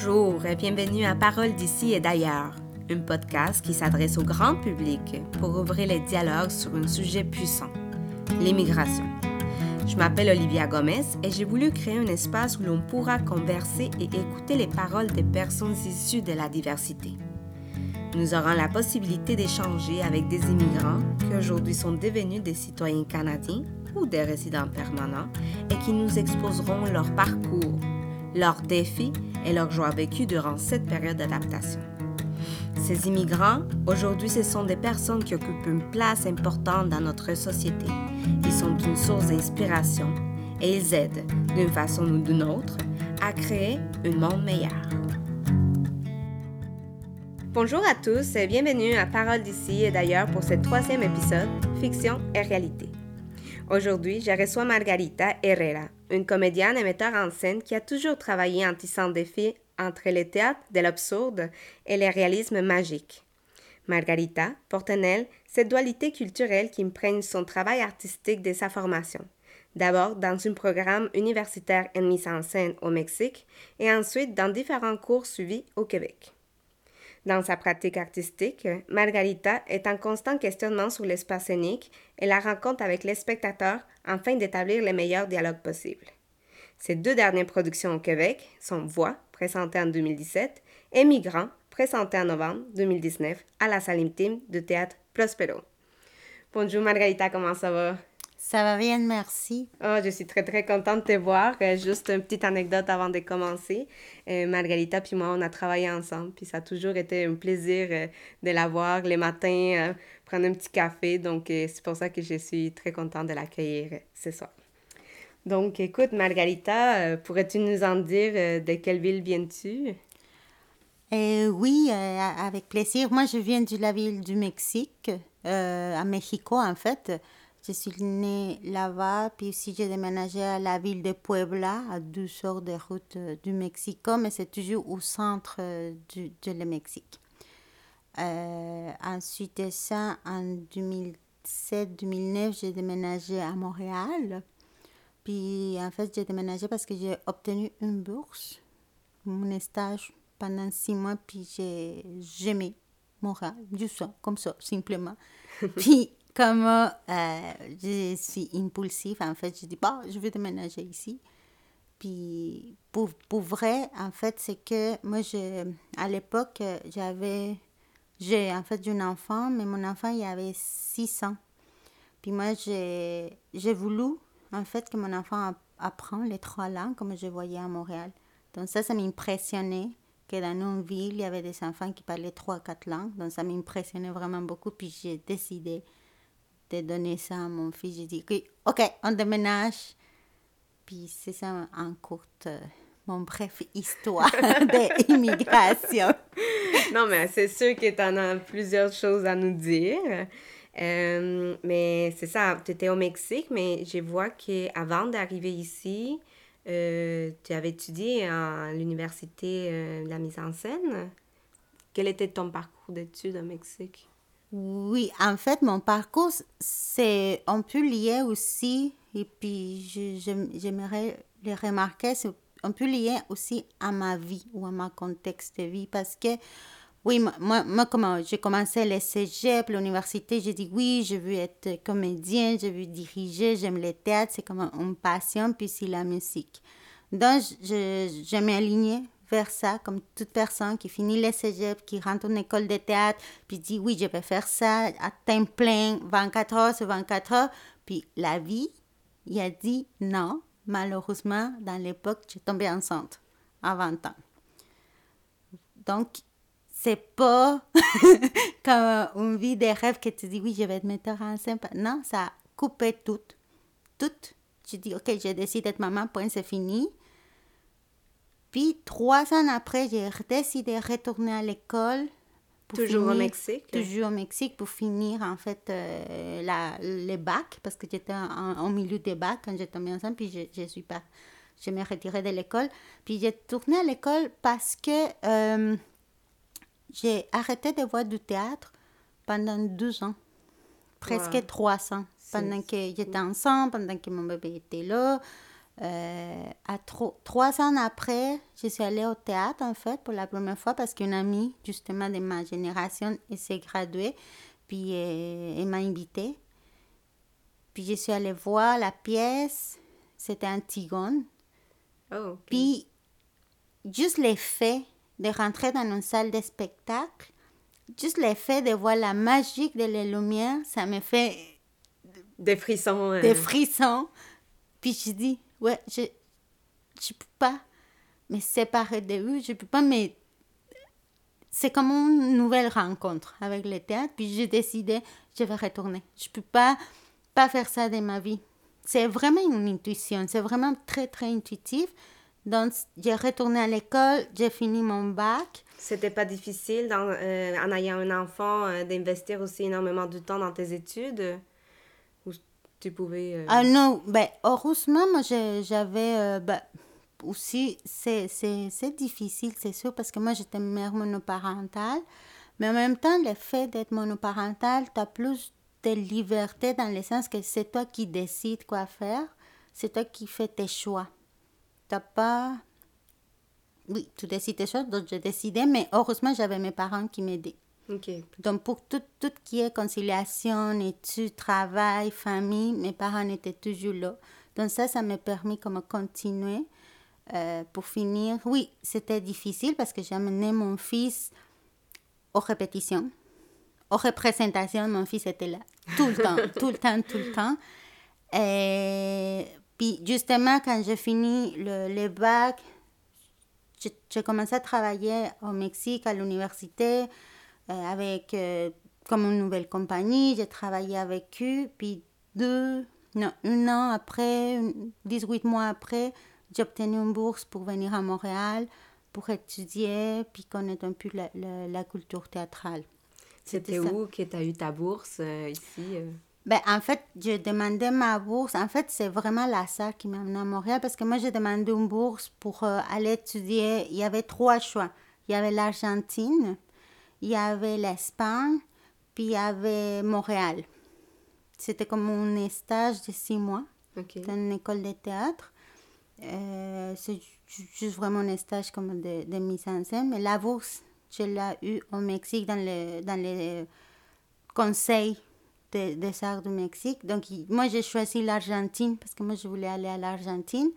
Bonjour et bienvenue à Parole d'ici et d'ailleurs, un podcast qui s'adresse au grand public pour ouvrir les dialogues sur un sujet puissant, l'immigration. Je m'appelle Olivia Gomez et j'ai voulu créer un espace où l'on pourra converser et écouter les paroles des personnes issues de la diversité. Nous aurons la possibilité d'échanger avec des immigrants qui aujourd'hui sont devenus des citoyens canadiens ou des résidents permanents et qui nous exposeront leur parcours, leurs défis et leurs joies vécues durant cette période d'adaptation. Ces immigrants, aujourd'hui, ce sont des personnes qui occupent une place importante dans notre société. Ils sont une source d'inspiration et ils aident, d'une façon ou d'une autre, à créer un monde meilleur. Bonjour à tous et bienvenue à Parole d'ici et d'ailleurs pour ce troisième épisode, Fiction et réalité. Aujourd'hui, je reçois Margarita Herrera, une comédienne et metteur en scène qui a toujours travaillé en tissant des fils entre le théâtre de l'absurde et le réalisme magique. Margarita porte en elle cette dualité culturelle qui imprègne son travail artistique de sa formation. D'abord dans un programme universitaire en mise en scène au Mexique et ensuite dans différents cours suivis au Québec. Dans sa pratique artistique, Margarita est en constant questionnement sur l'espace scénique et la rencontre avec les spectateurs afin d'établir les meilleurs dialogues possibles. Ses deux dernières productions au Québec sont Voix, présentée en 2017, et Migrants, présentée en novembre 2019 à la salle intime de théâtre Prospero. Bonjour Margarita, comment ça va? Ça va bien, merci. Oh, je suis très, très contente de te voir. Euh, juste une petite anecdote avant de commencer. Euh, Margarita puis moi, on a travaillé ensemble, puis ça a toujours été un plaisir euh, de la voir les matins, prendre un petit café. Donc, c'est pour ça que je suis très contente de l'accueillir ce soir. Donc, écoute, Margarita, pourrais-tu nous en dire de quelle ville viens-tu? oui, avec plaisir. Moi, je viens de la ville du Mexique, à Mexico, en fait. Je suis née là-bas, puis aussi j'ai déménagé à la ville de Puebla, à 12 heures de route euh, du Mexique, mais c'est toujours au centre euh, du, de le Mexique. Euh, ensuite de ça, en 2007-2009, j'ai déménagé à Montréal. Puis en fait, j'ai déménagé parce que j'ai obtenu une bourse, mon stage pendant six mois, puis j'ai aimé Montréal, juste ça, comme ça, simplement. puis comme euh, je suis impulsive, en fait, je dis, bon, je vais déménager ici. Puis, pour, pour vrai, en fait, c'est que moi, je, à l'époque, j'avais, j'ai en fait un enfant, mais mon enfant, il avait 6 ans. Puis moi, j'ai, j'ai voulu, en fait, que mon enfant apprenne les trois langues, comme je voyais à Montréal. Donc ça, ça m'impressionnait que dans une ville, il y avait des enfants qui parlaient trois, quatre langues. Donc ça m'impressionnait vraiment beaucoup. Puis j'ai décidé de donner ça à mon fils. J'ai dit, OK, on déménage. Puis c'est ça en courte, euh, mon bref histoire d'immigration. non, mais c'est sûr que tu en as plusieurs choses à nous dire. Euh, mais c'est ça, tu étais au Mexique, mais je vois qu'avant d'arriver ici, euh, tu avais étudié à l'université de la mise en scène. Quel était ton parcours d'études au Mexique? Oui, en fait, mon parcours, c'est un peu lié aussi, et puis j'aimerais le remarquer, c'est un peu lié aussi à ma vie ou à mon contexte de vie, parce que, oui, moi, moi comment j'ai commencé le cégep, l'université, j'ai dit oui, je veux être comédienne, je veux diriger, j'aime le théâtre, c'est comme une passion, puis c'est la musique. Donc, je, je m'ai vers ça, comme toute personne qui finit le cégep, qui rentre en école de théâtre, puis dit oui, je vais faire ça à temps plein, 24 heures sur 24 heures. Puis la vie, il a dit non. Malheureusement, dans l'époque, j'ai tombé enceinte à 20 ans. Donc, c'est pas comme une vie de rêve que tu dis oui, je vais être metteur en. Non, ça a coupé tout. Tout. Je dis ok, j'ai décidé d'être maman, point, c'est fini. Puis trois ans après, j'ai décidé de retourner à l'école. Toujours au Mexique? Toujours au Mexique pour finir en fait euh, la, les bacs parce que j'étais au milieu des bacs quand j'étais tombée enceinte puis je, je suis pas je me retirée de l'école puis j'ai tourné à l'école parce que euh, j'ai arrêté de voir du théâtre pendant deux ans presque trois ans pendant que j'étais enceinte pendant que mon bébé était là Euh, à trois ans après, je suis allée au théâtre, en fait, pour la première fois, parce qu'une amie, justement, de ma génération, s'est graduée, puis euh, elle, m'a invitée. Puis je suis allée voir la pièce, c'était Antigone. Oh, Puis, juste l'effet de rentrer dans une salle de spectacle, juste l'effet de voir la magie de la lumière, ça me fait... Des frissons. Des frissons. Puis je dis, ouais, je je peux pas me séparer de eux, je peux pas mais c'est comme une nouvelle rencontre avec le théâtre, puis j'ai décidé, je vais retourner. Je peux pas pas faire ça de ma vie. C'est vraiment une intuition, c'est vraiment très très intuitif. Donc j'ai retourné à l'école, j'ai fini mon bac. C'était pas difficile dans, euh, en ayant un enfant euh, d'investir aussi énormément de temps dans tes études? Tu pouvais... Euh, ah non, ben, heureusement, moi, j'avais... Euh, ben, aussi, c'est difficile, c'est sûr, parce que moi, j'étais mère monoparentale. Mais en même temps, le fait d'être monoparentale, tu as plus de liberté dans le sens que c'est toi qui décides quoi faire. C'est toi qui fais tes choix. Tu pas... Oui, tu décides tes choix, donc j'ai décidé, mais heureusement, j'avais mes parents qui m'aidaient. Donc, pour tout, tout qui est conciliation, études, travail, famille, mes parents étaient toujours là. Donc, ça, ça m'a permis comme continuer. Euh, pour finir, oui, c'était difficile parce que j'ai amené mon fils aux répétitions, aux représentations. Mon fils était là tout le temps, tout le temps, tout le temps. Et puis, justement, quand j'ai fini le, le bac, j'ai commencé à travailler au Mexique, à l'université. Euh, avec euh, comme une nouvelle compagnie. J'ai travaillé avec eux. Puis deux, non, un an après, 18 mois après, j'ai obtenu une bourse pour venir à Montréal pour étudier puis connaître un peu la, la, culture théâtrale. C'était où que tu as eu ta bourse euh, ici ben, en fait, j'ai demandé ma bourse. En fait, c'est vraiment la salle qui m'a amené à Montréal parce que moi, j'ai demandé une bourse pour aller étudier. Il y avait trois choix. Il y avait l'Argentine, il y avait l'Espagne, puis il y avait Montréal. C'était comme un stage de six mois dans une école de théâtre. Euh, c'est juste vraiment un stage comme de, de, mise en scène. Mais la bourse, je l'ai eu au Mexique dans le, dans le conseil des arts du Mexique. Donc, moi, j'ai choisi l'Argentine parce que moi, je voulais aller à l'Argentine.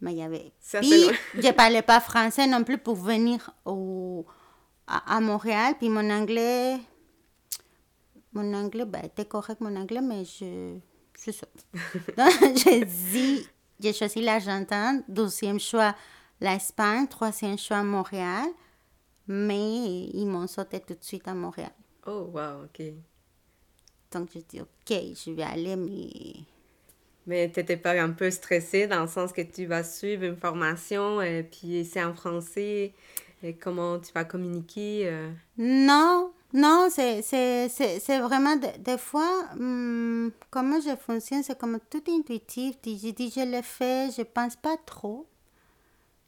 Mais il y avait. Puis, je ne parlais pas français non plus pour venir au, à, Montréal, puis mon anglais, mon anglais, ben, était correct mon anglais, mais je, c'est ça. Donc, j'ai dit, j'ai choisi l'Argentine, deuxième choix l'Espagne, troisième choix Montréal, mais ils m'ont sauté tout de suite à Montréal. Oh, wow, ok. Donc, j'ai dit, ok, je vais aller, mais... Mais t'étais pas un peu stressée dans le sens que tu vas suivre une formation, et puis c'est en français, et comment tu vas communiquer euh? Non, non, c'est, vraiment des fois, hum, comment je fonctionne, c'est comme tout intuitif. Je dis, je le fais, je pense pas trop.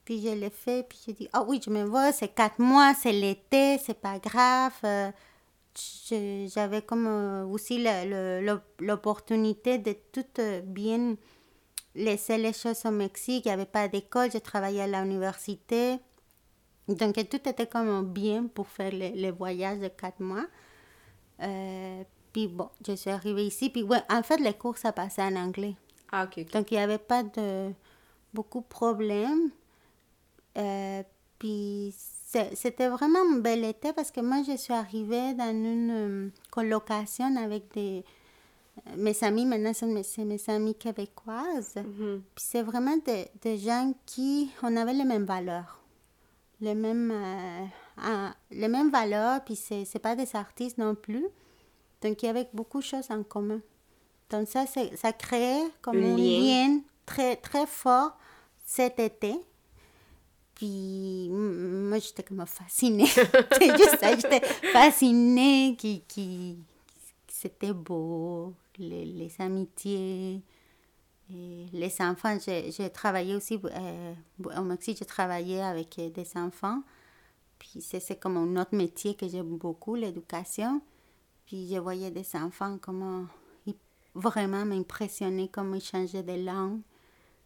Puis je le fais, puis je dis, ah oui, je me vois, c'est quatre mois, c'est l'été, c'est pas grave. Euh, j'avais comme euh, aussi l'opportunité de tout bien laisser les choses au Mexique. Il n'y avait pas d'école, je travaillais à l'université. Donc, tout était comme bien pour faire le, voyage de quatre mois. Euh, puis bon, je suis arrivée ici. Puis ouais, en fait, les cours, ça passait en anglais. Ah, ok. Donc, il n'y avait pas de beaucoup de problèmes. Euh, puis c'était vraiment un bel été parce que moi, je suis arrivée dans une euh, colocation avec des... Mes amis, maintenant, c'est mes, mes amis québécoises. Mm-hmm. Puis c'est vraiment des, des gens qui... On avait les mêmes valeurs les mêmes, euh, les mêmes valeurs, puis c'est, c'est pas des artistes non plus. Donc, il y avait beaucoup de choses en commun. Donc, ça, c'est, ça créait comme un lien. très, très fort cet été. Puis, moi, j'étais comme fascinée. c'est juste ça, j'étais fascinée, qui, qui, c'était beau, les, les amitiés les enfants, j'ai travaillé aussi euh, au Mexique, j'ai travaillé avec euh, des enfants. Puis c'est comme un autre métier que j'aime beaucoup, l'éducation. Puis je voyais des enfants comment ils vraiment m'impressionnaient, comment ils changeaient de langue.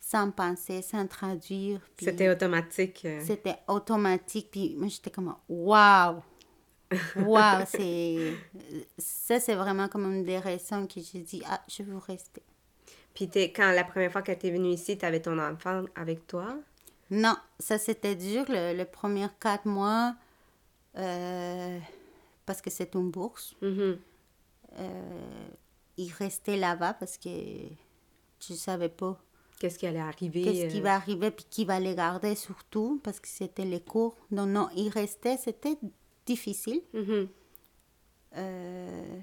sans penser, sans traduire. C'était automatique. euh. C'était automatique. Puis moi, j'étais comme, waouh! Waouh! c'est... Ça, c'est vraiment comme une des raisons que j'ai dit, ah, je veux rester. Puis t'es- quand la première fois que tu es venue ici, tu avais ton enfant avec toi? Non, ça c'était dur le, le premier quatre mois euh, parce que c'est une bourse. Mhm. Euh, il restait là-bas parce que ne savais pas Qu'est-ce qui allait arriver? qu'est-ce qui euh, va arriver puis qui va les garder surtout parce que c'était les cours. Non, non, il restait, c'était difficile. mhm. Euh,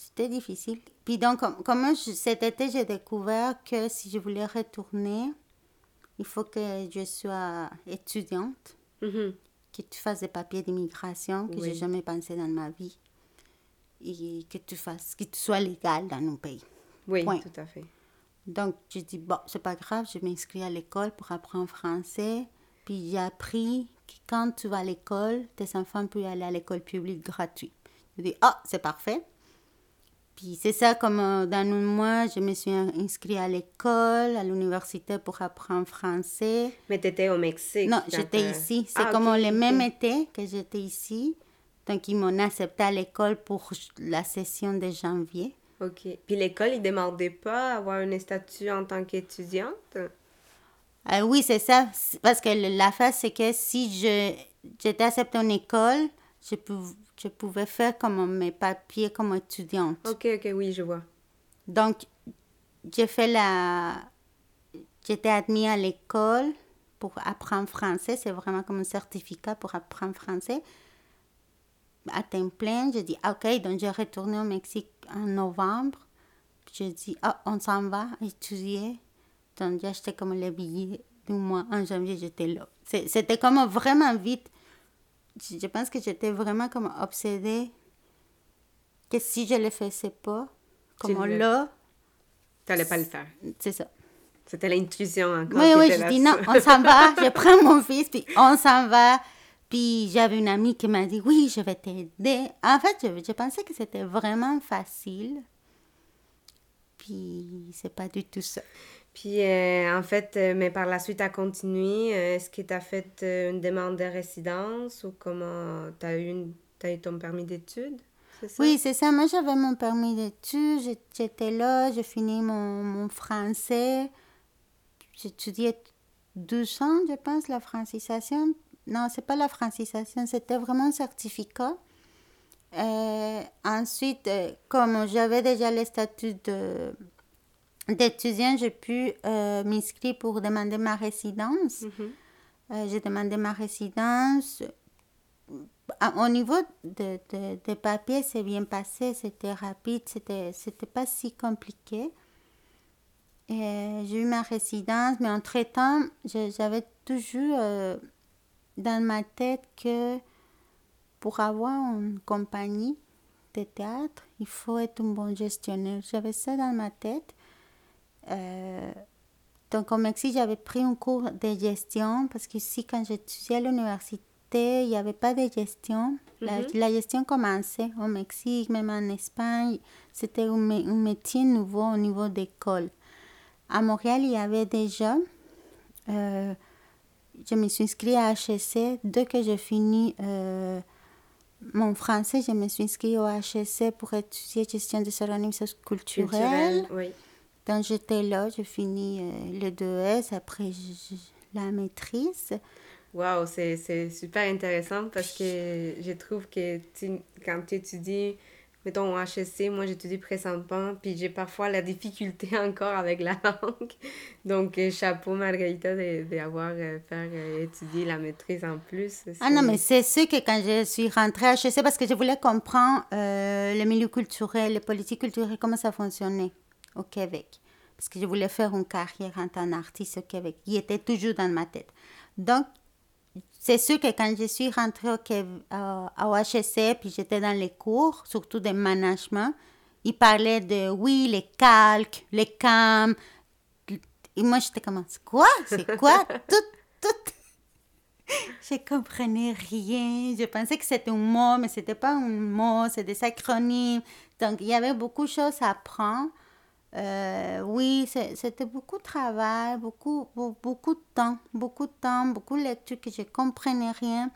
c'était difficile. Puis donc, comme, comme je- cet été, j'ai découvert que si je voulais retourner, il faut que je sois étudiante. Mhm. que tu fasses des papiers d'immigration que j'ai Oui. jamais pensé dans ma vie et que tu fasses que tu sois légal dans nos pays. Oui, Point. tout à fait. Donc je dis bon, c'est pas grave, je m'inscris à l'école pour apprendre français. Puis j'ai appris que quand tu vas à l'école, tes enfants peuvent aller à l'école publique gratuite. Je dis ah, c'est parfait. Puis c'est ça, comme euh, dans un mois, je me suis inscrit à l'école, à l'université pour apprendre français. Mais tu étais au Mexique. Non, j'étais t'as- ici. C'est Ah, comme ok, le même été que j'étais ici. Donc, ils m'ont accepté à l'école pour la session de janvier. OK. Puis l'école, ils ne demandaient pas avoir un statut en tant qu'étudiante? Euh, oui, c'est ça. Parce que le- l'affaire, c'est que si je j'étais acceptée en école, je, pou- je pouvais faire comme mes papiers comme étudiante. OK, OK, oui, je vois. Donc, j'ai fait la... J'étais admise à l'école pour apprendre français. C'est vraiment comme un certificat pour apprendre français. À temps plein, j'ai dit, OK, donc j'ai retourné au Mexique en novembre. J'ai dit, ah, on s'en va étudier. Donc, j'ai acheté comme les billets du mois. En janvier, j'étais là. C'était comme vraiment vite. Je pense que j'étais vraiment comme obsédée que si je le faisais pas, comme le- là, Tu n'allais pas le faire. c'est ça. C'était l'intrusion encore. Oui, oui, je dis non, on s'en va. Je prends mon fils, puis on s'en va. Puis j'avais une amie qui m'a dit, oui, je vais t'aider. En fait, je, je pensais que c'était vraiment facile. Puis c'est pas du tout ça. Puis, euh, en fait, euh, mais par la suite, tu as continué. Euh, Est-ce que tu as fait une demande de résidence ou comment tu as, eu une- t'as eu ton permis d'études? Oui, c'est ça. Moi, j'avais mon permis d'études. J'étais là, j'ai fini mon, mon français. J'étudiais 12 ans, je pense, la francisation. Non, c'est pas la francisation, c'était vraiment un certificat. Ensuite, comme j'avais déjà le statut de d'étudiant, j'ai pu euh, m'inscrire pour demander ma résidence. Mhm. Euh, j'ai demandé ma résidence. À- Au niveau de, de- des papiers, c'est bien passé, c'était rapide, c'était, pas si compliqué. J'ai eu ma résidence, mais entre-temps, j'avais toujours euh, dans ma tête que pour avoir une compagnie de théâtre, il faut être un bon gestionnaire. J'avais ça dans ma tête. Euh, donc, au Mexique, j'avais pris un cours de gestion parce qu'ici, quand j'étudiais à l'université, il n'y avait pas de gestion. La, la gestion commençait au Mexique, même en Espagne. C'était un, un métier nouveau au niveau d'école. À Montréal, il y avait déjà. euh, je me suis inscrite à HEC. Dès que j'ai fini euh, mon français, je me suis inscrite au HEC pour étudier gestion des organismes culturels. Culturel, oui. Donc j'étais là, j'ai fini euh, le 2S, après je- je- la maîtrise. Wow, c'est super intéressant parce que je trouve que tu- quand tu étudies, mettons au HSC, moi j'étudie présentement, puis j'ai parfois la difficulté encore avec la langue. Donc, euh, chapeau Margarita d'avoir fait euh, étudier la maîtrise en plus. Ah non, mais c'est sûr que quand je suis rentrée à HEC, parce que je voulais comprendre euh, le milieu culturel, les politiques culturelles, comment ça fonctionnait au Québec. Parce que je voulais faire une carrière en tant qu'artiste au Québec. Il était toujours dans ma tête. Donc, c'est sûr que quand je suis rentrée au, Québec, euh, au HEC, puis j'étais dans les cours, surtout de management, ils parlaient de, oui, les calques, les cams. Et moi, j'étais comme, c'est quoi? C'est quoi? tout, tout. Je comprenais rien. Je pensais que c'était un mot, mais c'était pas un mot, c'est des acronymes. Donc, il y avait beaucoup de choses à apprendre. Euh, oui, c'était beaucoup de travail, beaucoup, beaucoup de temps, beaucoup de temps, beaucoup de lectures que je ne comprenais rien.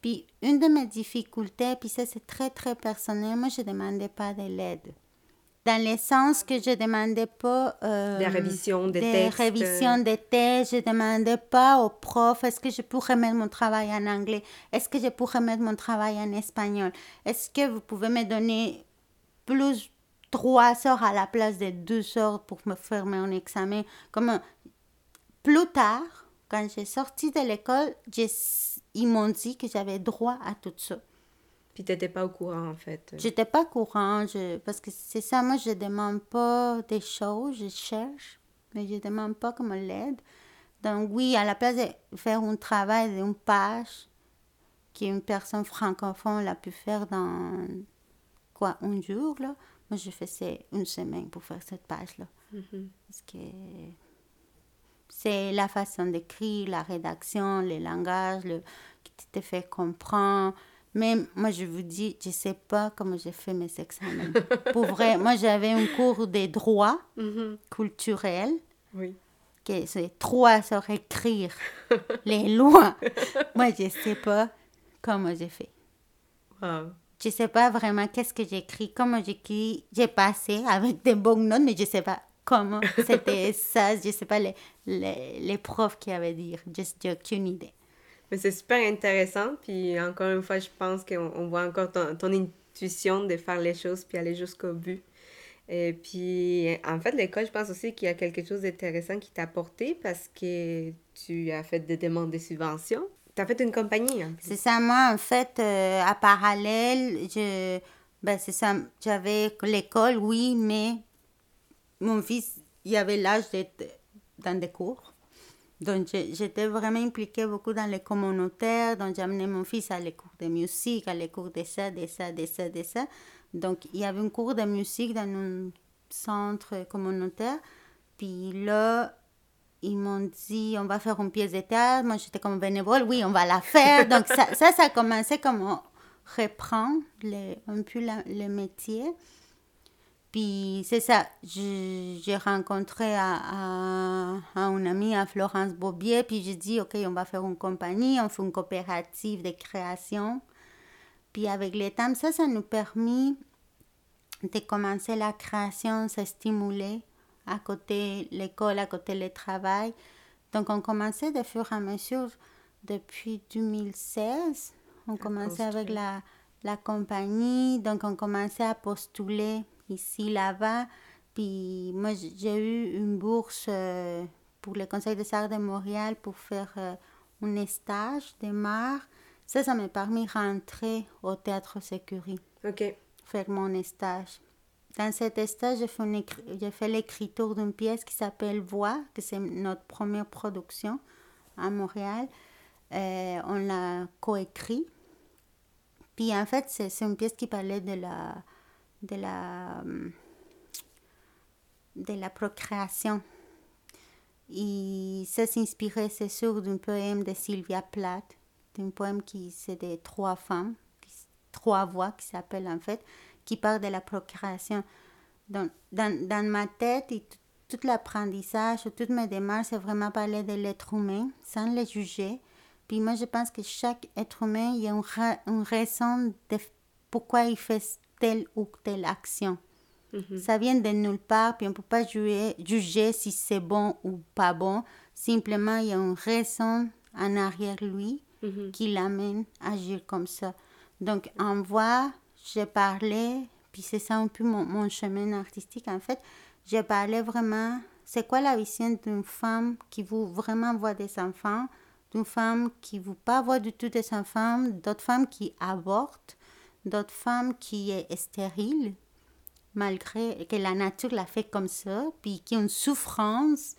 Puis une de mes difficultés, puis ça c'est très très personnel, moi je ne demandais pas de l'aide. Dans le sens que je ne demandais pas... Euh, des révisions des, des révisions des textes, je ne demandais pas au prof, est-ce que je pourrais mettre mon travail en anglais, est-ce que je pourrais mettre mon travail en espagnol, est-ce que vous pouvez me donner plus trois heures à la place de deux heures pour me faire mon examen. Comme plus tard, quand j'ai sorti de l'école, ils m'ont dit que j'avais droit à tout ça. Puis tu n'étais pas au courant, en fait. J'étais pas au courant, je, parce que c'est ça, moi, je demande pas des choses, je cherche, mais je demande pas comment l'aide. Donc oui, à la place de faire un travail d'une page qu'une personne francophone a pu faire dans, quoi, un jour, là, moi, je faisais une semaine pour faire cette page-là. Mm-hmm. Parce que c'est la façon d'écrire, la rédaction, le langage, le, qui te fait comprendre. Mais moi, je vous dis, je ne sais pas comment j'ai fait mes examens. Pour vrai, moi, j'avais un cours de droit mm-hmm. culturel. Oui. Que c'est trois heures écrire les lois. moi, je ne sais pas comment j'ai fait. Wow. Je ne sais pas vraiment qu'est-ce que j'écris, comment j'écris. J'ai passé avec des bonnes notes, mais je ne sais pas comment c'était ça. Je ne sais pas les, les, les, profs qui avaient dit. Juste, aucune idée. Mais c'est super intéressant. Puis encore une fois, je pense qu'on voit encore ton, ton, intuition de faire les choses puis aller jusqu'au but. Et puis, en fait, l'école, je pense aussi qu'il y a quelque chose d'intéressant qui t'a apporté parce que tu as fait des demandes de subventions. Tu as fait une compagnie. C'est ça, moi, en fait, euh, à parallèle, je, ben, c'est ça, j'avais l'école, oui, mais mon fils, il avait l'âge d'être dans des cours. Donc, j'étais vraiment impliquée beaucoup dans les communautaires. Donc, j'amenais mon fils à les cours de musique, à les cours de ça, de ça, de ça, de ça. Donc, il y avait un cours de musique dans un centre communautaire. Puis là, ils m'ont dit on va faire une pièce de théâtre. Moi, j'étais comme bénévole, oui, on va la faire. Donc, ça, ça, ça a commencé comme on reprend un peu le métier. Puis, c'est ça, j'ai rencontré à, à, à, à Florence Bobier, puis j'ai dit, OK, on va faire une compagnie, on fait une coopérative de création. Puis, avec les temps, ça, ça nous permet de commencer la création, se stimuler à côté l'école, à côté le travail. Donc, on commençait de fur et à mesure depuis 2016. On commençait avec la, la compagnie, donc on commençait à postuler ici, là-bas. Puis moi, j'ai eu une bourse euh, pour le Conseil des arts de Montréal pour faire euh, un stage de mar. Ça, ça m'a permis de rentrer au Théâtre Sécurie. OK. Faire mon stage. Dans cet stage, j'ai fait l'écriture d'une pièce qui s'appelle Voix, que c'est notre première production à Montréal. Euh, on l'a coécrit. Puis en fait, c'est une pièce qui parlait de la, de la, de la procréation. Et ça s'inspirait, c'est sûr, d'un poème de Sylvia Plath, d'un poème qui c'est des trois femmes, trois voix qui s'appelle en fait qui parle de la procréation. Dans, dans, dans ma tête, et tout l'apprentissage, toutes mes démarches, c'est vraiment parler de l'être humain sans le juger. Puis moi, je pense que chaque être humain, il y a une, raison de pourquoi il fait telle ou telle action. Mm-hmm. Ça vient de nulle part, puis on ne peut pas juger, juger si c'est bon ou pas bon. Simplement, il y a une raison en arrière lui mm-hmm. qui l'amène à agir comme ça. Donc, en voix, j'ai parlé, puis c'est ça un peu mon, mon, chemin artistique en fait, j'ai parlé vraiment, c'est quoi la vision d'une femme qui veut vraiment voir des enfants, d'une femme qui ne veut pas voir du tout des enfants, d'autres femmes qui avortent, d'autres femmes qui est stérile, malgré que la nature l'a fait comme ça, puis qui ont une souffrance.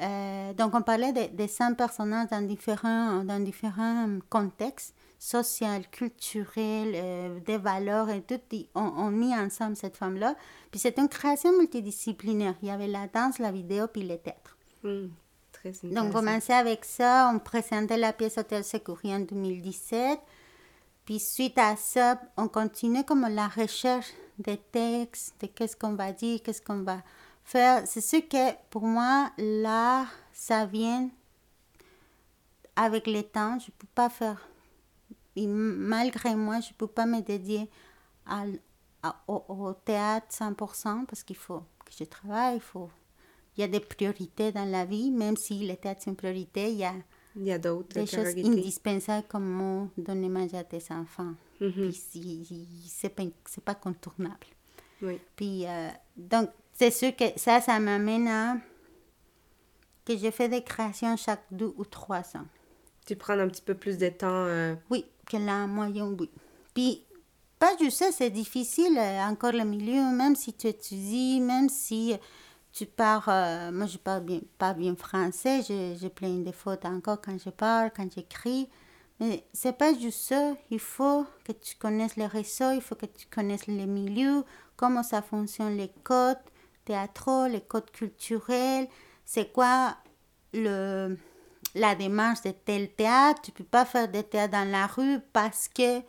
Euh, donc on parlait de, de 100 personnages dans différents, dans différents contextes social, culturel, euh, des valeurs et tout, on, on mis ensemble cette femme-là. Puis c'est une création multidisciplinaire. Il y avait la danse, la vidéo, puis le théâtre. Hmm, Donc, on commençait avec ça. On présentait la pièce Hôtel Secourie en 2017. Puis suite à ça, on continuait comme la recherche des textes, de qu'est-ce qu'on va dire, qu'est-ce qu'on va faire. C'est sûr que pour moi, là, ça vient avec le temps. Je ne peux pas faire. Et malgré moi, je ne peux pas me dédier à, au, au, théâtre 100% parce qu'il faut que je travaille. Il, faut, il y a des priorités dans la vie, même si le théâtre c'est une priorité, il y a, il y a d'autres des choses indispensables comme donner manger à tes enfants. Mm -hmm. Puis c'est pas, pas contournable. Oui. Puis, euh, donc, c'est sûr que ça, ça m'amène à que je fais des créations chaque deux ou trois ans. Tu prends un petit peu plus de temps. Euh... Oui, que la moyenne, oui. Puis, pas juste ça, c'est difficile, euh, encore le milieu, même si tu étudies, même si tu pars. Euh, moi, je parle bien, pas bien français, j'ai plein de fautes encore quand je parle, quand j'écris. Mais c'est pas juste ça. Il faut que tu connaisses les réseaux, il faut que tu connaisses les milieux, comment ça fonctionne, les codes théâtraux, les codes culturels, c'est quoi le, la démarche de tel théâtre? Tu peux pas faire des théâtres dans la rue parce que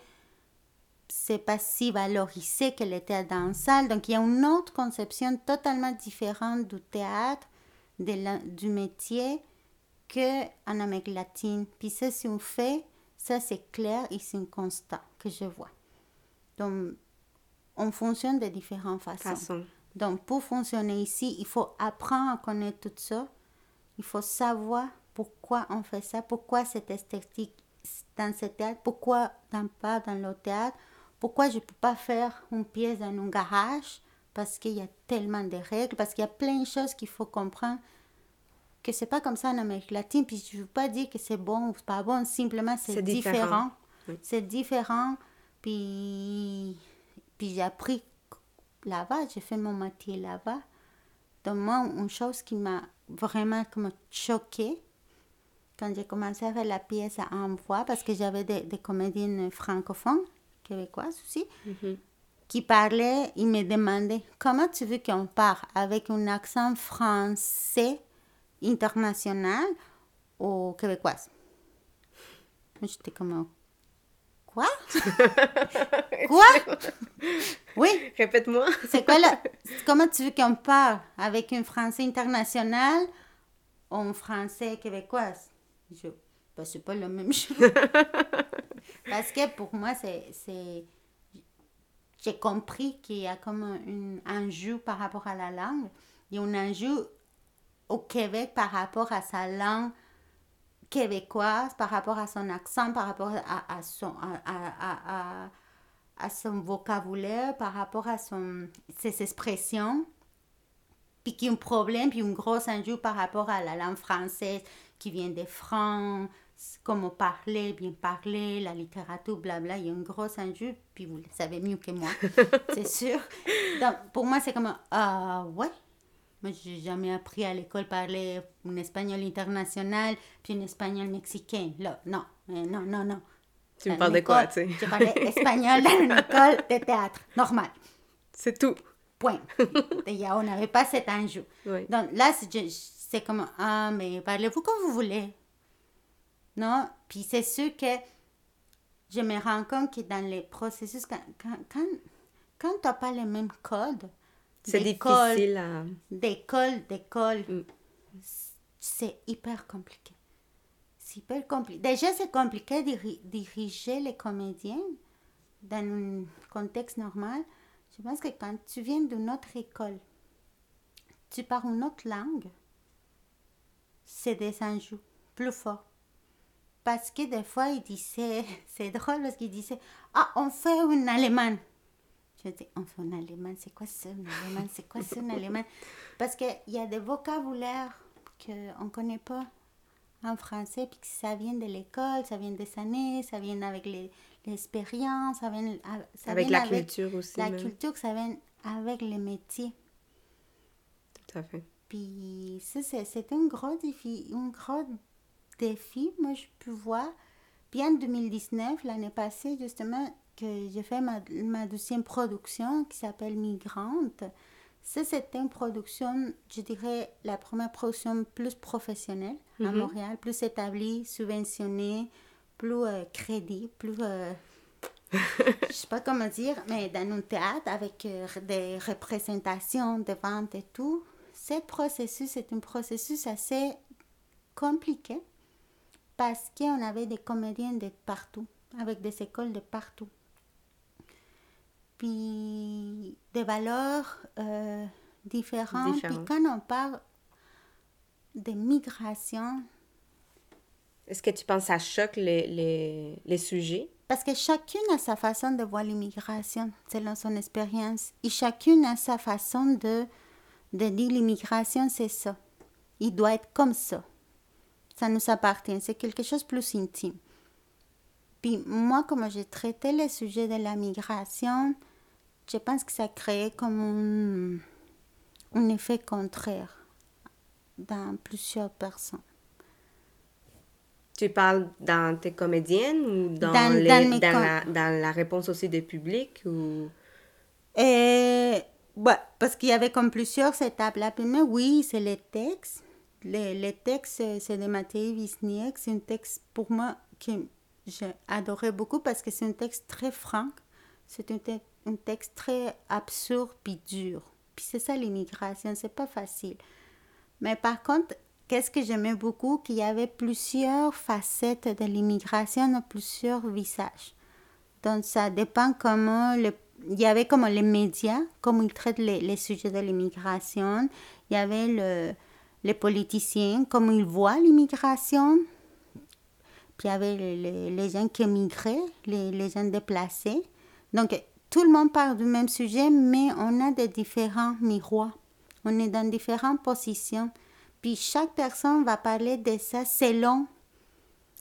c'est pas si valorisé que le théâtre dans la salle. Donc il y a une autre conception totalement différente du théâtre, de la, du métier, qu'en Amérique latine. Puis ça, c'est un fait, ça c'est clair et c'est un constat que je vois. Donc, on fonctionne de différentes façons. Façon. Donc, pour fonctionner ici, il faut apprendre à connaître tout ça. Il faut savoir pourquoi on fait ça, pourquoi cette esthétique dans ce théâtre, pourquoi dans, pas dans le théâtre, pourquoi je ne peux pas faire une pièce dans un garage, parce qu'il y a tellement de règles, parce qu'il y a plein de choses qu'il faut comprendre, que c'est pas comme ça en Amérique latine, puis je ne veux pas dire que c'est bon ou pas bon, simplement c'est différent. différent. Oui. C'est différent, puis, puis j'ai appris là-bas, j'ai fait mon métier là-bas. Donc moi, une chose qui m'a vraiment comme choquée, quand j'ai commencé à faire la pièce à en voix, parce que j'avais des, des, comédiennes francophones, québécoises aussi, mm -hmm. qui parlaient, ils me demandaient comment tu veux qu'on parle avec un accent français international ou québécoise. J'étais comme, quoi? quoi? Oui. Répète-moi. C'est quoi la... Comment tu veux qu'on parle avec un français international ou un français québécoise? Je, ben, c'est pas la même chose. Parce que pour moi, c'est. J'ai compris qu'il y a comme un, un enjeu par rapport à la langue. Il y a un enjeu au Québec par rapport à sa langue québécoise, par rapport à son accent, par rapport à, à son, à, à, à, à, son vocabulaire, par rapport à son, ses expressions. Puis qu'il y a un problème, puis un gros enjeu par rapport à la langue française qui vient des francs, comment parler, bien parler, la littérature, blabla. Il y a un gros enjeu, puis vous le savez mieux que moi, c'est sûr. Donc, pour moi, c'est comme, ah ouais. Moi, j'ai jamais appris à l'école parler un espagnol international, puis un espagnol mexicain. Là, non, non, non, non. Tu me parles de quoi, tu sais? Je parlais espagnol dans une école de théâtre, normal. C'est tout. Point. on n'avait pas cet enjeu. Oui. Donc là, c'est comme, ah, mais parlez-vous comme vous voulez. Non? Puis c'est sûr que je me rends compte que dans les processus, quand, quand, quand, quand tu n'as pas les mêmes codes, c'est difficile à... d'école, d'école, Mm. c'est hyper compliqué. C'est hyper compliqué. Déjà, c'est compliqué de diri- diriger les comédiens dans un contexte normal. Je pense que quand tu viens d'une autre école, tu parles une autre langue, c'est des enjeux plus forts. Parce que des fois, il disait, c'est drôle parce qu'il disait, ah, on fait un allemand. Je dis, on fait un allemand, c'est quoi ça, un allemand, c'est quoi ça, un allemand? Parce qu'il y a des vocabulaires qu'on ne connaît pas en français, puis que ça vient de l'école, ça vient des années, ça vient avec l'expérience, ça vient, ça Avec vient la culture aussi. la même. culture, ça vient avec les métiers. Tout à fait. Puis ça, c'est c'est un gros défi, un gros défi, moi je peux voir. Puis en 2019, l'année passée, justement, que j'ai fait ma, ma deuxième production qui s'appelle Migrante. Ça, c'était une production, je dirais, la première production plus professionnelle à Mhm. Montréal, plus établie, subventionnée, plus euh, crédible, plus... euh, je sais pas comment dire, mais dans un théâtre avec euh, des représentations, des ventes et tout, ce processus est un processus assez compliqué parce qu'on avait des comédiens de partout, avec des écoles de partout. Puis des valeurs euh, différentes. Puis quand on parle de migration, est-ce que tu penses que ça choque les, les, les sujets? Parce que chacune a sa façon de voir l'immigration selon son expérience. Et chacune a sa façon de, de dire l'immigration, c'est ça. Il doit être comme ça. Ça nous appartient. C'est quelque chose de plus intime. Puis moi, comme j'ai traité le sujet de la migration, je pense que ça crée comme un, un effet contraire dans plusieurs personnes. Tu parles dans tes comédiennes ou dans, dans, la, dans la, réponse aussi des publics ou... Et, bah, parce qu'il y avait comme plusieurs étapes. La première, oui, c'est les textes. Les, les textes, c'est de Mathieu Wisniewski. C'est un texte pour moi que j'ai adoré beaucoup parce que c'est un texte très franc. C'est un, un, texte très absurde puis dur. Puis c'est ça l'immigration, c'est pas facile. Mais par contre, qu'est-ce que j'aimais beaucoup, qu'il y avait plusieurs facettes de l'immigration, plusieurs visages. Donc ça dépend comment le, il y avait comme les médias, comment ils traitent les, les sujets de l'immigration. Il y avait le, les politiciens, comment ils voient l'immigration. Puis il y avait les, les, gens qui émigraient, les, les gens déplacés. Donc tout le monde parle du même sujet, mais on a des différents miroirs. On est dans différentes positions. Puis chaque personne va parler de ça selon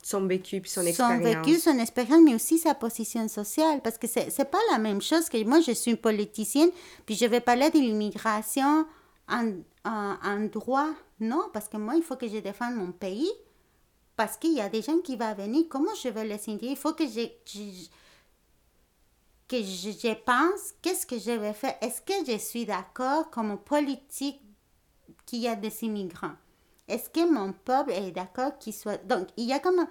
son vécu puis son expérience. Son vécu, son expérience, mais aussi sa position sociale. Parce que c'est n'est pas la même chose que moi, je suis une politicienne, puis je vais parler de l'immigration en, en, droit. Non, parce que moi, il faut que je défende mon pays. Parce qu'il y a des gens qui vont venir. Comment je vais les signer? Il faut que je, que je, je pense qu'est-ce que je vais faire. Est-ce que je suis d'accord comme politique qu'il y a des immigrants? Est-ce que mon peuple est d'accord qu'il soit... Donc, il y a comme...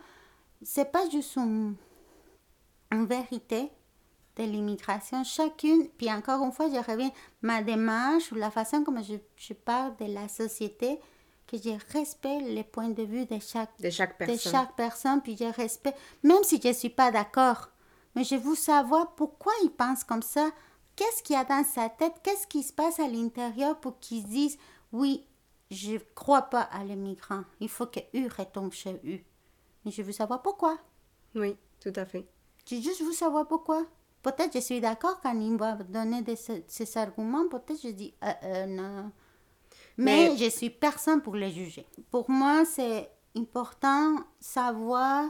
C'est pas juste une, vérité de l'immigration. Chacune, puis encore une fois, je reviens, ma démarche ou la façon comme je, je parle de la société, que je respecte les points de vue de chaque, de chaque personne. De chaque personne, puis je respecte, même si je ne suis pas d'accord, mais je veux savoir pourquoi il pense comme ça, qu'est-ce qu'il y a dans sa tête, qu'est-ce qui se passe à l'intérieur pour qu'ils disent, oui, je ne crois pas à les migrants. Il faut que eux retombent chez eux. Mais je veux savoir pourquoi. Oui, tout à fait. Je juste veux savoir pourquoi. Peut-être je suis d'accord quand ils me donner des, ces arguments. Peut-être je dis euh, euh, non. Mais, Mais, je suis personne pour les juger. Pour moi, c'est important savoir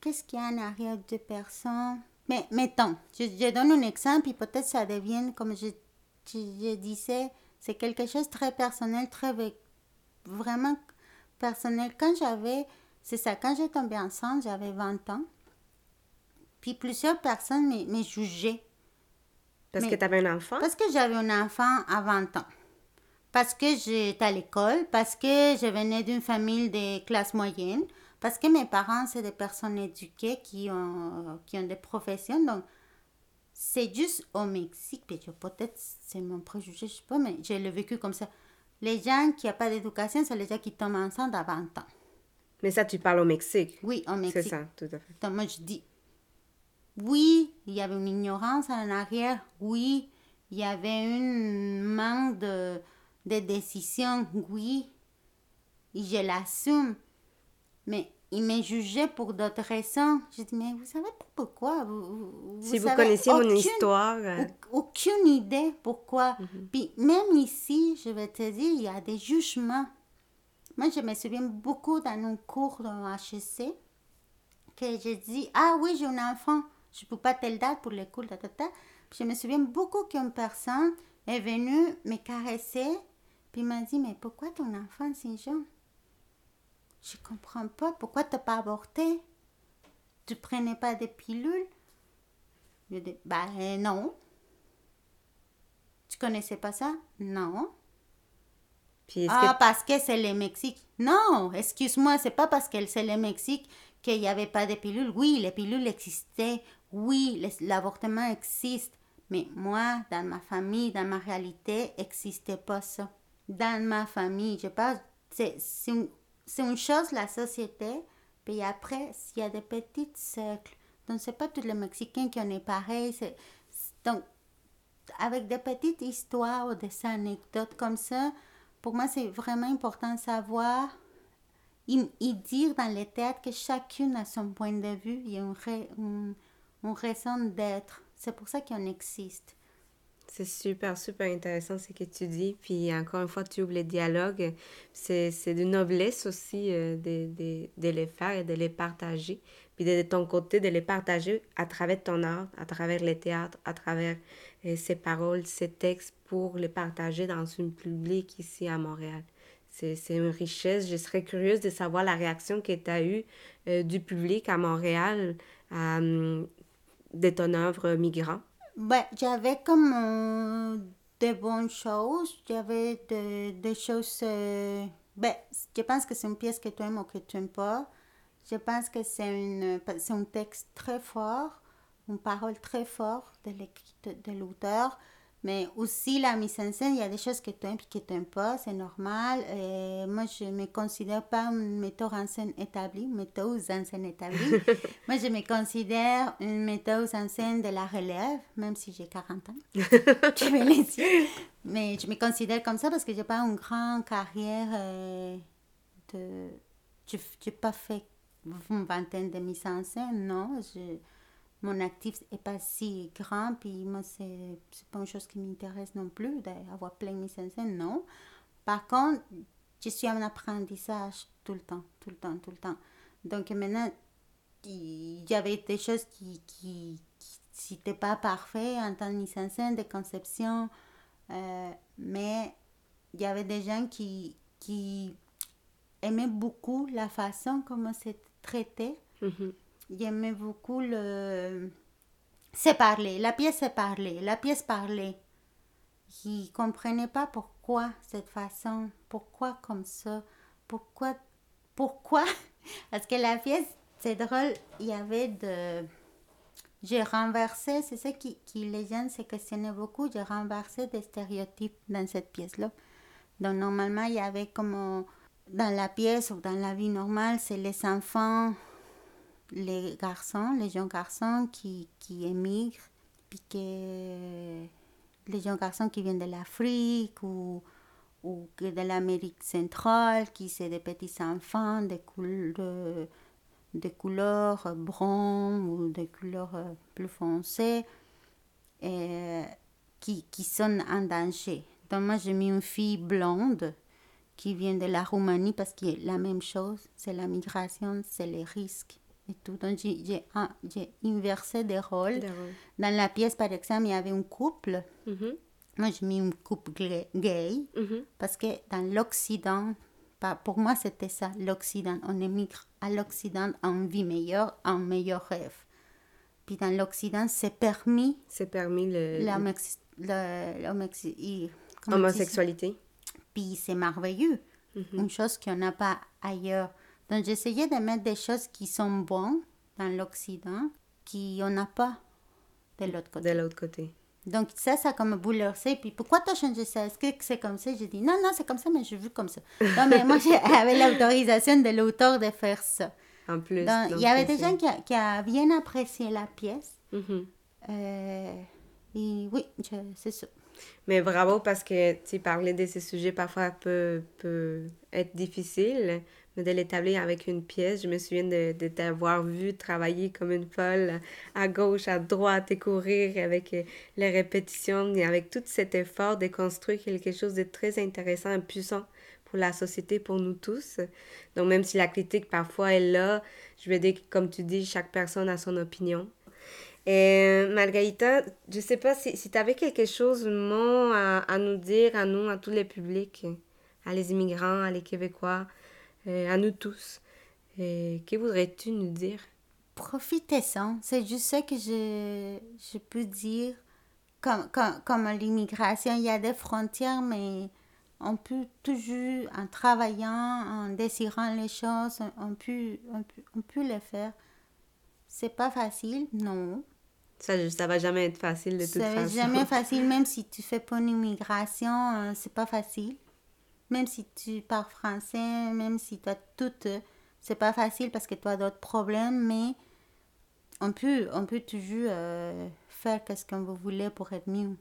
qu'est-ce qu'il y a en arrière de personnes. Mais mettons, je, je donne un exemple et peut-être ça devient, comme je, je, je disais, c'est quelque chose de très personnel, très vraiment personnel. Quand j'avais, c'est ça, quand j'ai tombé enceinte, j'avais 20 ans. Puis plusieurs personnes me, jugeaient. Parce que tu avais un enfant? Parce que j'avais un enfant à 20 ans. Parce que j'étais à l'école, parce que je venais d'une famille de classe moyenne, parce que mes parents, c'est des personnes éduquées qui ont, qui ont des professions. Donc, c'est juste au Mexique, peut-être c'est mon préjugé, je sais pas, mais j'ai le vécu comme ça. Les gens qui n'ont pas d'éducation, c'est les gens qui tombent enceintes à 20 ans. Mais ça, tu parles au Mexique. Oui, au Mexique. C'est ça, tout à fait. Donc, moi, je dis, oui, il y avait une ignorance en arrière. Oui, il y avait une manque de, de décision. Oui, je l'assume. Mais il m'a jugé pour d'autres raisons. Je dis, mais vous savez pas pourquoi? Vous, Si vous connaissiez mon histoire. Euh. Aucune idée pourquoi. Mhm. Puis même ici, je vais te dire, il y a des jugements. Moi, je me souviens beaucoup dans un cours de HEC que j'ai dit, ah oui, j'ai un enfant, je ne peux pas telle date pour l'école, ta, ta, je me souviens beaucoup qu'une personne est venue me caresser, puis m'a dit, mais pourquoi ton enfant c'est jeune? Je comprends pas. Pourquoi t'as pas avorté? Tu prenais pas des pilules? Je dis, ben non. Tu connaissais pas ça? Non. ah, parce que c'est le Mexique. Non, excuse-moi, c'est pas parce que c'est le Mexique qu'il n'y avait pas de pilules. Oui, les pilules existaient. Oui, l'avortement existe. Mais moi, dans ma famille, dans ma réalité, n'existait pas ça. dans ma famille. Je c'est c'est une, c'est une chose, la société, puis après, s'il y a des petits cercles. Donc, c'est pas tous les Mexicains qui en est pareil. c'est- Donc, avec des petites histoires ou des anecdotes comme ça, pour moi, c'est vraiment important de savoir et, dire dans les théâtres que chacune a son point de vue, il y a une- une raison d'être. C'est pour ça qu'on existe. C'est super, super intéressant ce que tu dis. Puis encore une fois, tu ouvres les dialogues. C'est, c'est de noblesse aussi euh, de, de, de les faire et de les partager. Puis de, de ton côté, de les partager à travers ton art, à travers les théâtres, à travers euh, ces paroles, ces textes pour les partager dans une public ici à Montréal. C'est, c'est une richesse. Je serais curieuse de savoir la réaction que tu as eue euh, du public à Montréal de ton œuvre Migrant. Ben, j'avais comme euh, de bonnes choses. J'avais de- des choses. euh, ben, je pense que c'est une pièce que tu aimes ou que tu n'aimes pas. Je pense que c'est un texte très fort, une parole très forte de l'auteur. Mais aussi la mise en scène, il y a des choses que tu aimes et que tu n'aimes pas, c'est normal. Et moi, je ne me considère pas une metteur en scène établie, metteuse en scène établie. moi, je me considère une metteuse en scène de la relève, même si j'ai 40 ans. je. Mais je me considère comme ça parce que je n'ai pas une grande carrière euh, de... Je n'ai pas fait une vingtaine de mises en scène, non. Je, mon actif n'est pas si grand, puis moi, c'est c'est pas une chose qui m'intéresse non plus, d'avoir plein de mises en scène, non. Par contre, je suis en apprentissage tout le temps, tout le temps, tout le temps. Donc maintenant, il y avait des choses qui, qui, qui n'étaient pas parfaites en tant que mise en scène, de conception, euh, mais il y avait des gens qui, qui aimaient beaucoup la façon comment c'est traité. Mhm. J'aimais beaucoup le... C'est parler, la pièce c'est parler, la pièce parlait. Ils ne comprenaient pas pourquoi cette façon, pourquoi comme ça, pourquoi, pourquoi? Parce que la pièce, c'est drôle, il y avait de... J'ai renversé, c'est ça qui, qui les gens se questionnaient beaucoup, j'ai renversé des stéréotypes dans cette pièce-là. Donc normalement, il y avait comme dans la pièce ou dans la vie normale, c'est les enfants les garçons, les jeunes garçons qui, qui émigrent, puis que les jeunes garçons qui viennent de l'Afrique ou, ou de l'Amérique centrale, qui sont des petits enfants de, coul de, ou de couleur euh, plus foncée, et, qui, qui sont en danger. Donc moi, j'ai mis une fille blonde qui vient de la Roumanie parce que la même chose, c'est la migration, c'est les risques et tout. Donc, j'ai- j'ai inversé des rôles. Des rôles. Dans la pièce, par exemple, il y avait un couple. Moi, j'ai mis un couple gay- parce que dans l'Occident, pour moi, c'était ça, l'Occident. On émigre à l'Occident en vie meilleure, en meilleur rêve. Puis dans l'Occident, c'est permis C'est permis le, l'homosexualité. Puis c'est merveilleux. Une chose qu'on n'a pas ailleurs. Donc j'essayais de mettre des choses qui sont bonnes dans l'Occident, qui on n'a pas de l'autre côté. de l'autre côté. Donc ça, ça a comme bouleversé. Puis pourquoi tu as changé ça? Est-ce que c'est comme ça? J'ai dit non, non, c'est comme ça, mais je veux comme ça. Non, mais moi, j'avais l'autorisation de l'auteur de faire ça. En plus. Donc, il y avait des gens qui a, qui a bien apprécié la pièce. Mhm. Euh, et oui, c'est ça. Mais bravo parce que tu parler de ces sujets parfois peut, peut être difficile, mais de l'établir avec une pièce, je me souviens de, t'avoir vu travailler comme une folle à gauche, à droite et courir avec euh, les répétitions et avec tout cet effort de construire quelque chose de très intéressant et puissant pour la société, pour nous tous. Donc même si la critique parfois est là, je veux dire que comme tu dis, chaque personne a son opinion. Et Margarita, je sais pas si, si tu avais quelque chose, à, nous dire, à nous, à tous les publics, à les immigrants, à les Québécois, à nous tous. Euh, que voudrais-tu nous dire? Profitez-en. C'est juste ça que je, je peux dire. Comme, comme, comme l'immigration, il y a des frontières, mais on peut toujours, en travaillant, en désirant les choses, on peut, on peut, on peut le faire. C'est pas facile, non. Ça, ça va jamais être facile de toute C'est façon. jamais facile, même si tu fais pas une immigration, euh, c'est pas facile. Même si tu parles français, même si tu as tout, c'est pas facile parce que tu as d'autres problèmes, mais on peut, on peut toujours euh, faire ce qu'on voulez pour être mieux.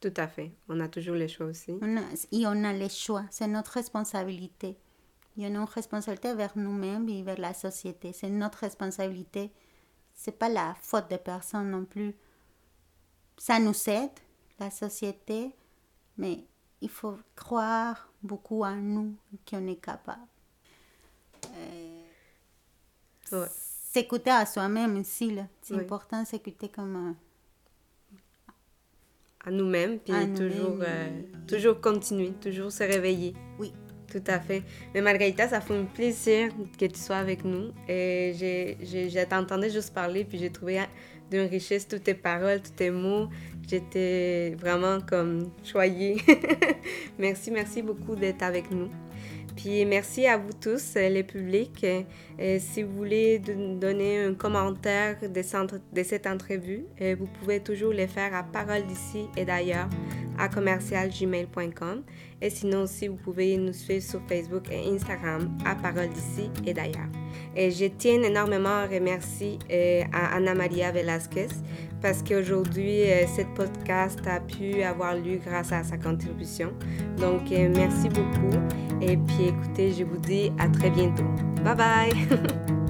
Tout à fait. On a toujours les choix aussi. On a, et on a les choix. C'est notre responsabilité. Il y a une responsabilité vers nous-mêmes et vers la société. C'est notre responsabilité. C'est pas la faute de personne non plus. Ça nous aide, la société, mais il faut croire beaucoup en nous qu'on est capable. Euh, S'écouter à soi-même aussi, c'est important s'écouter comme... à nous-mêmes, puis toujours, euh, toujours continuer, toujours se réveiller. Oui. Tout à fait. Mais Margarita, ça fait un plaisir que tu sois avec nous. Et j'ai t'entendais juste parler, puis j'ai trouvé d'une richesse toutes tes paroles, tous tes mots. J'étais vraiment comme choyée. merci, merci beaucoup d'être avec nous. Puis merci à vous tous, les publics. Et si vous voulez donner un commentaire de, cette entrevue, euh, vous pouvez toujours le faire à parole d'ici et d'ailleurs à commercialgmail.com. Et sinon aussi, vous pouvez nous suivre sur Facebook et Instagram à parole d'ici et d'ailleurs. Et je tiens énormément à remercier euh, à Anna Maria Velasquez parce qu'aujourd'hui, euh, cette podcast a pu avoir lieu grâce à sa contribution. Donc, merci beaucoup. Et puis, écoutez, je vous dis à très bientôt. Bye bye